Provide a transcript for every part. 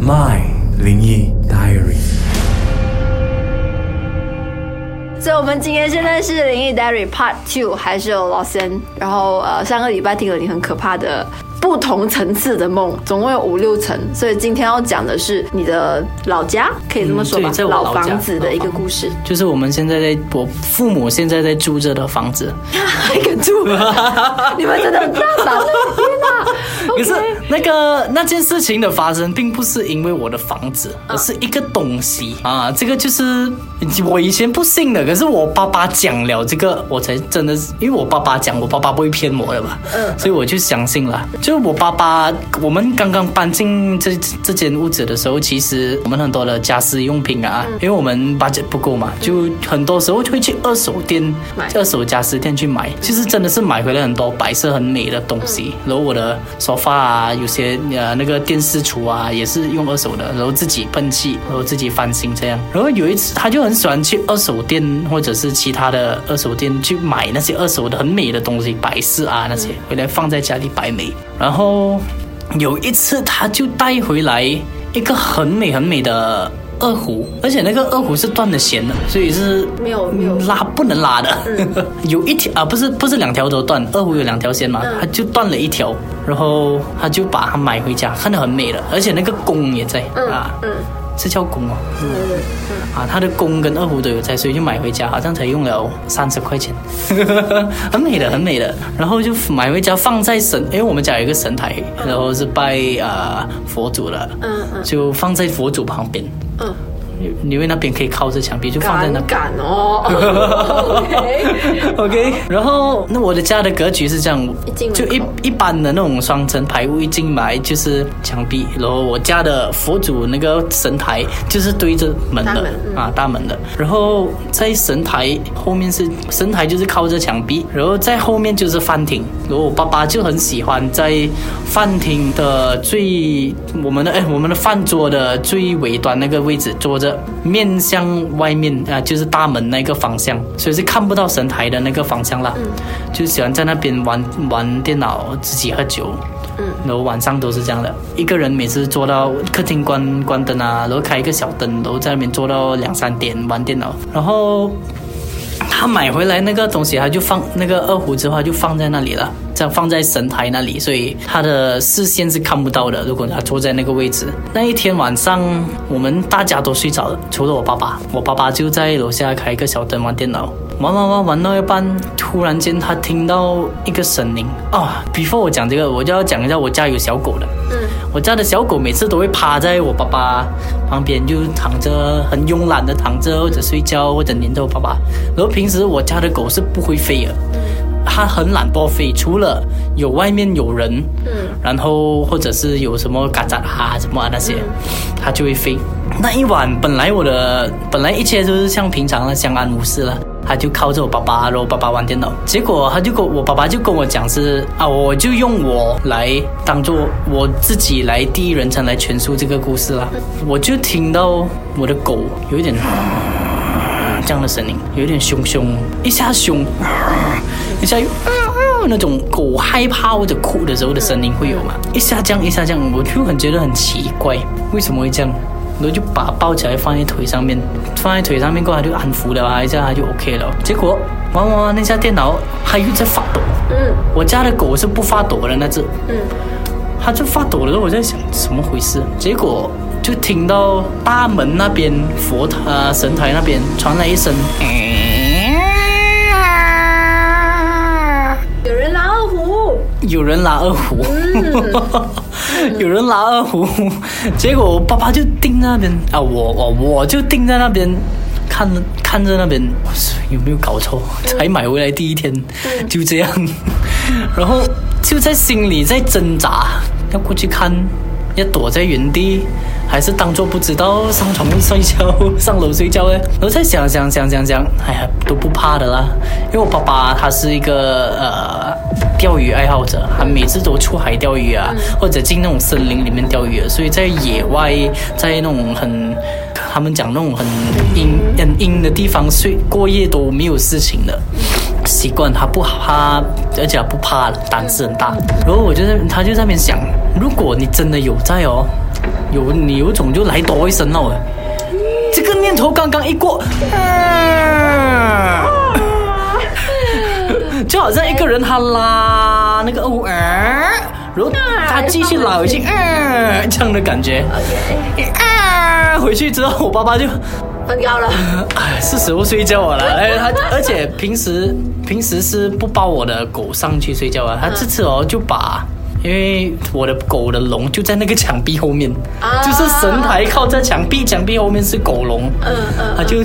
My 灵异 Diary。所以，我们今天现在是灵异 Diary Part Two，还是有老先。然后，呃，上个礼拜听了你很可怕的不同层次的梦，总共有五六层。所以今天要讲的是你的老家，可以这么说吧老老房子的一个故事。就是我们现在在我父母现在在住着的房子，还敢住？你们真的很大胆，天哪！可是那个那件事情的发生，并不是因为我的房子，而是一个东西啊。这个就是我以前不信的，可是我爸爸讲了这个，我才真的是，因为我爸爸讲，我爸爸不会骗我的嘛，嗯所以我就相信了。就是我爸爸，我们刚刚搬进这这间屋子的时候，其实我们很多的家私用品啊，嗯因为我们 budget 不够嘛，就很多时候就会去二手店买、二手家私店去买。其实真的是买回来很多白色很美的东西，然后我的沙发啊，有些呃那个电视橱啊，也是用二手的，然后自己喷漆，然后自己翻新这样。然后有一次，他就很喜欢去二手店或者是其他的二手店去买那些二手的很美的东西，摆饰啊那些，回来放在家里摆美。然后有一次，他就带回来一个很美很美的。二胡，而且那个二胡是断了弦的，所以是没有没有。拉不能拉的，有一条啊，不是不是两条都断，二胡有两条弦嘛，他就断了一条，然后他就把它买回家，看得很美了，而且那个弓也在、啊，嗯，是叫弓哦，啊，他的弓跟二胡都有在，所以就买回家，好像才用了三十块钱，很美的，很美的。然后就买回家放在神，因为我们家有一个神台，然后是拜啊、呃佛祖的，嗯嗯。就放在佛祖旁边，嗯，因为那边可以靠着墙壁，就放在那边。敢敢哦，OK，OK，然后那我的家的格局是这样一进，门就一一般的那种双层排屋，一进来就是墙壁，然后我家的佛祖那个神台就是对着门的大门嗯啊，大门的。然后在神台后面是神台，就是靠着墙壁，然后在后面就是饭厅。然后我爸爸就很喜欢在饭厅的最我们的哎我们的饭桌的最尾端那个位置坐着，面向外面啊，就是大门那个方向，所以是看不到神台的那个方向啦。就喜欢在那边玩玩电脑，自己喝酒。嗯，然后晚上都是这样的，一个人每次坐到客厅关关灯啊，然后开一个小灯，然后在那边坐到两三点玩电脑，然后他买回来那个东西，他就放那个二胡之后，他就放在那里了，这样放在神台那里，所以他的视线是看不到的。如果他坐在那个位置，那一天晚上我们大家都睡着了，除了我爸爸，我爸爸就在楼下开一个小灯玩电脑。玩玩玩玩到一半，突然间他听到一个声音啊！before 我讲这个，我就要讲一下我家有小狗的。嗯，我家的小狗每次都会趴在我爸爸旁边，就躺着，很慵懒的躺着，或者睡觉，或者黏着我爸爸。然后平时我家的狗是不会飞的，它很懒惰飞，除了有外面有人，嗯，然后或者是有什么嘎杂啊什么啊那些，他就会飞。那一晚本来我的本来一切都是像平常的相安无事了。他就靠着我爸爸，然后我爸爸玩电脑，结果他就跟我爸爸就跟我讲是啊，我就用我来当做我自己来第一人称来诠述这个故事啦。我就听到我的狗有一点这样的声音，有一点凶凶，一下凶，一下又那种狗害怕或者哭的时候的声音会有吗？一下这样，一下这样，我就很觉得很奇怪，为什么会这样？然后就把它抱起来放在腿上面，放在腿上面过来，就安抚了啊一下，它就 OK 了。结果玩玩玩那下电脑，它又在发抖。嗯我家的狗是不发抖的那只，嗯，它就发抖了。我在想怎么回事，结果就听到大门那边佛台、神台那边传来一声，有有人拉二胡，有人拉二胡，结果我爸爸就盯在那边啊，我我我就盯在那边。看看着那边有没有搞错？才买回来第一天就这样，然后就在心里在挣扎，要过去看，要躲在原地，还是当做不知道上床睡觉、上楼睡觉呢？然后再想想想想想，哎呀，都不怕的啦，因为我爸爸他是一个呃钓鱼爱好者，他每次都出海钓鱼啊，或者进那种森林里面钓鱼的，所以在野外，在那种很他们讲那种很阴很阴的地方睡过夜都没有事情的。习惯他不怕，而且他不怕，胆子很大。然后我就在他就在那边想，如果你真的有在哦，有你有种就来多一声了。这个念头刚刚一过，就好像一个人他拉那个偶尔，然后他继续拉回去，这样的感觉。啊，回去之后我爸爸就分高了。哎，是时候睡觉了。哎，他而且平时平时是不抱我的狗上去睡觉啊，他这次哦就把。因为我的狗的笼就在那个墙壁后面，就是神台靠在墙壁，墙壁后面是狗笼。嗯嗯，他就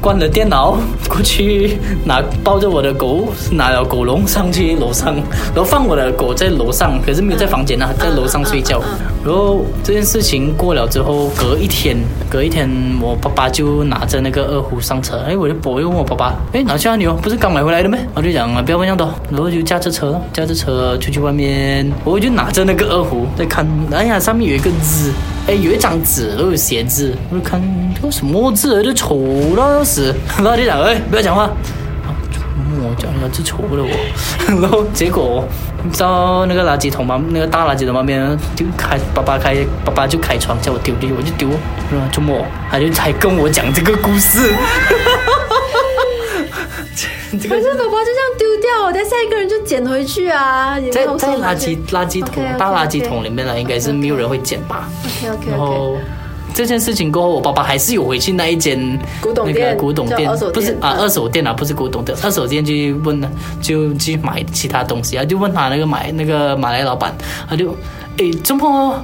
关了电脑过去拿抱着我的狗，拿了狗笼上去楼上，然后放我的狗在楼上，可是没有在房间啊，在楼上睡觉。然后这件事情过了之后，隔一天，隔一天我爸爸就拿着那个二胡上车。哎，我就我又问我爸爸，哎，哪去啊你哦？不是刚买回来的吗？我就讲啊，不要问那么多，然后就驾着车，驾着车出去外面。我就拿着那个二胡在看，哎呀，上面有一个字，哎，有一张纸，然后有写字，我就看这个什么字，就丑到要死。然后就讲，哎，不要讲话，啊，我讲要字丑了我。然后结果到那个垃圾桶旁，那个大垃圾桶旁边就开，爸爸开，爸爸就开窗叫我丢丢，我就丢。然后周末他就才跟我讲这个故事。可是宝宝就这样丢掉，等下一个人就捡回去啊！在在垃圾垃圾桶大垃圾桶里面呢，应该是没有人会捡吧？OK OK OK。然后这件事情过后，我爸爸还是有回去那一间古董店，古董店不是啊，二手店啊，不是古董店，二手店去问，就去买其他东西啊，就问他那个买那个马来老板，他就诶，周末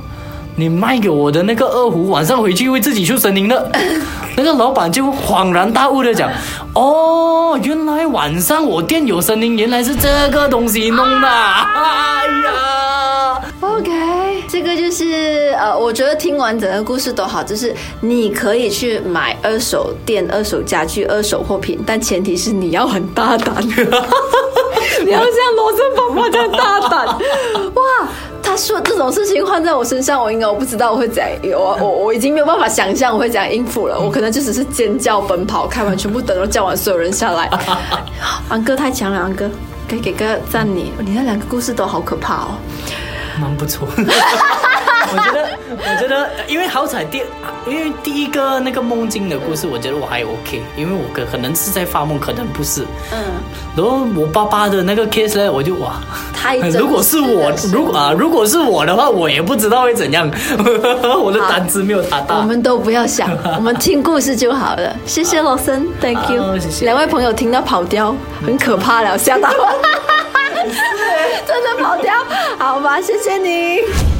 你卖给我的那个二胡，晚上回去会自己出声音的。那个老板就恍然大悟的讲：“哦，原来晚上我店有声音，原来是这个东西弄的。”哎呀，OK，这个就是呃，我觉得听完整个故事都好，就是你可以去买二手店、二手家具、二手货品，但前提是你要很大胆，你要像罗森宝宝这样大胆，哇！他说这种事情换在我身上，我应该我不知道我会怎样，我我我已经没有办法想象我会怎样应付了。我可能就只是尖叫、奔跑，开完全部灯都叫完所有人下来。安哥太强了，安哥可以给个赞你，你那两个故事都好可怕哦，蛮不错。我觉得，我觉得，因为好彩第，因为第一个那个梦境的故事，我觉得我还 OK，因为我可可能是在发梦，可能不是。嗯。然后我爸爸的那个 case 呢，我就哇，太 如果是我，如果啊，如果是我的话，我也不知道会怎样。我的胆子没有他大。我们都不要想，我们听故事就好了。谢谢罗森，Thank you。谢谢。两位朋友听到跑调，很可怕了，吓到我。真的跑掉，好吧，谢谢你。